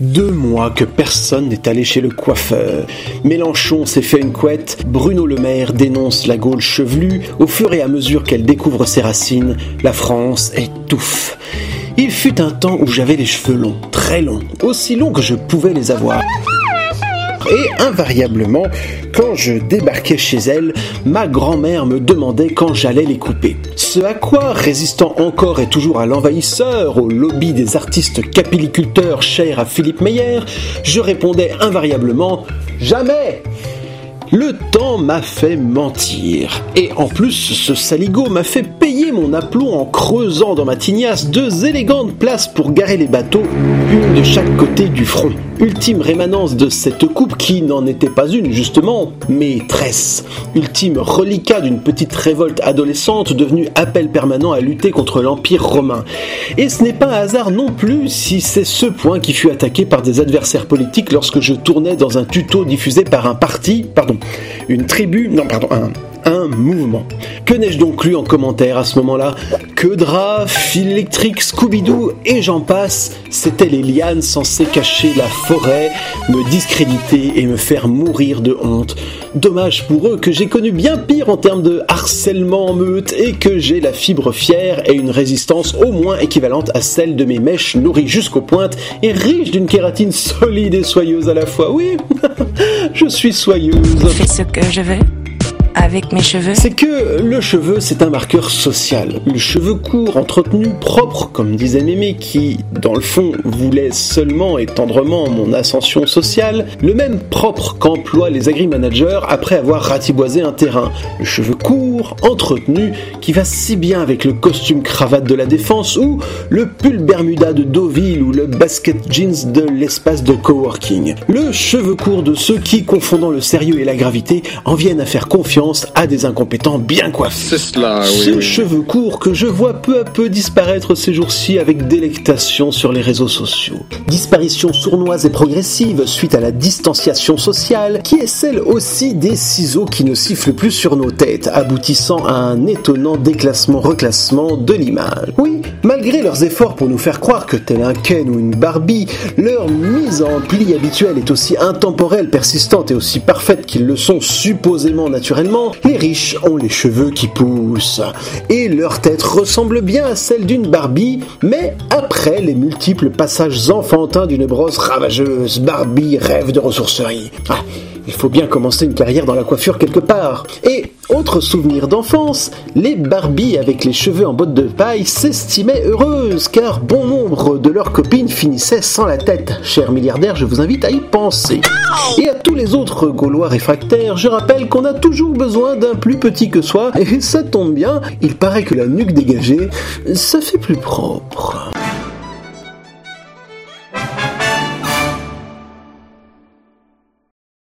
Deux mois que personne n'est allé chez le coiffeur. Mélenchon s'est fait une couette, Bruno Le Maire dénonce la Gaule chevelue, au fur et à mesure qu'elle découvre ses racines, la France étouffe. Il fut un temps où j'avais les cheveux longs, très longs, aussi longs que je pouvais les avoir et invariablement, quand je débarquais chez elle, ma grand-mère me demandait quand j'allais les couper. Ce à quoi, résistant encore et toujours à l'envahisseur, au lobby des artistes capilliculteurs chers à Philippe Meyer, je répondais invariablement Jamais le temps m'a fait mentir. Et en plus, ce saligo m'a fait mon aplomb en creusant dans ma tignasse deux élégantes places pour garer les bateaux, une de chaque côté du front. Ultime rémanence de cette coupe qui n'en était pas une justement, mais tresse. Ultime reliquat d'une petite révolte adolescente devenue appel permanent à lutter contre l'Empire romain. Et ce n'est pas un hasard non plus si c'est ce point qui fut attaqué par des adversaires politiques lorsque je tournais dans un tuto diffusé par un parti, pardon, une tribu, non pardon, un, un mouvement. Que n'ai-je donc lu en commentaire à ce moment-là? Que drap, fil électrique, Scooby-Doo et j'en passe, c'étaient les lianes censées cacher la forêt, me discréditer et me faire mourir de honte. Dommage pour eux que j'ai connu bien pire en termes de harcèlement en meute et que j'ai la fibre fière et une résistance au moins équivalente à celle de mes mèches nourries jusqu'aux pointes et riches d'une kératine solide et soyeuse à la fois. Oui, je suis soyeuse. Fais ce que je veux avec mes cheveux C'est que le cheveu, c'est un marqueur social. Le cheveu court, entretenu, propre, comme disait Mémé, qui, dans le fond, voulait seulement et tendrement mon ascension sociale, le même propre qu'emploient les agri-managers après avoir ratiboisé un terrain. Le cheveu court, entretenu, qui va si bien avec le costume cravate de la défense ou le pull bermuda de Deauville ou le basket jeans de l'espace de coworking. Le cheveu court de ceux qui, confondant le sérieux et la gravité, en viennent à faire confiance à des incompétents bien coiffés. C'est cheveux courts que je vois peu à peu disparaître ces jours-ci avec délectation sur les réseaux sociaux. Disparition sournoise et progressive suite à la distanciation sociale, qui est celle aussi des ciseaux qui ne sifflent plus sur nos têtes, aboutissant à un étonnant déclassement-reclassement de l'image. Oui, malgré leurs efforts pour nous faire croire que tel un Ken ou une Barbie, leur mise en pli habituelle est aussi intemporelle, persistante et aussi parfaite qu'ils le sont supposément naturellement, les riches ont les cheveux qui poussent. Et leur tête ressemble bien à celle d'une Barbie, mais après les multiples passages enfantins d'une brosse ravageuse, Barbie rêve de ressourcerie. Ah, il faut bien commencer une carrière dans la coiffure quelque part. Et autre souvenir d'enfance, les Barbies avec les cheveux en botte de paille s'estimaient heureuses car bon nombre de leurs copines finissaient sans la tête. Chers milliardaires, je vous invite à y penser. Et à tous les autres Gaulois réfractaires, je rappelle qu'on a toujours besoin d'un plus petit que soi et ça tombe bien, il paraît que la nuque dégagée, ça fait plus propre.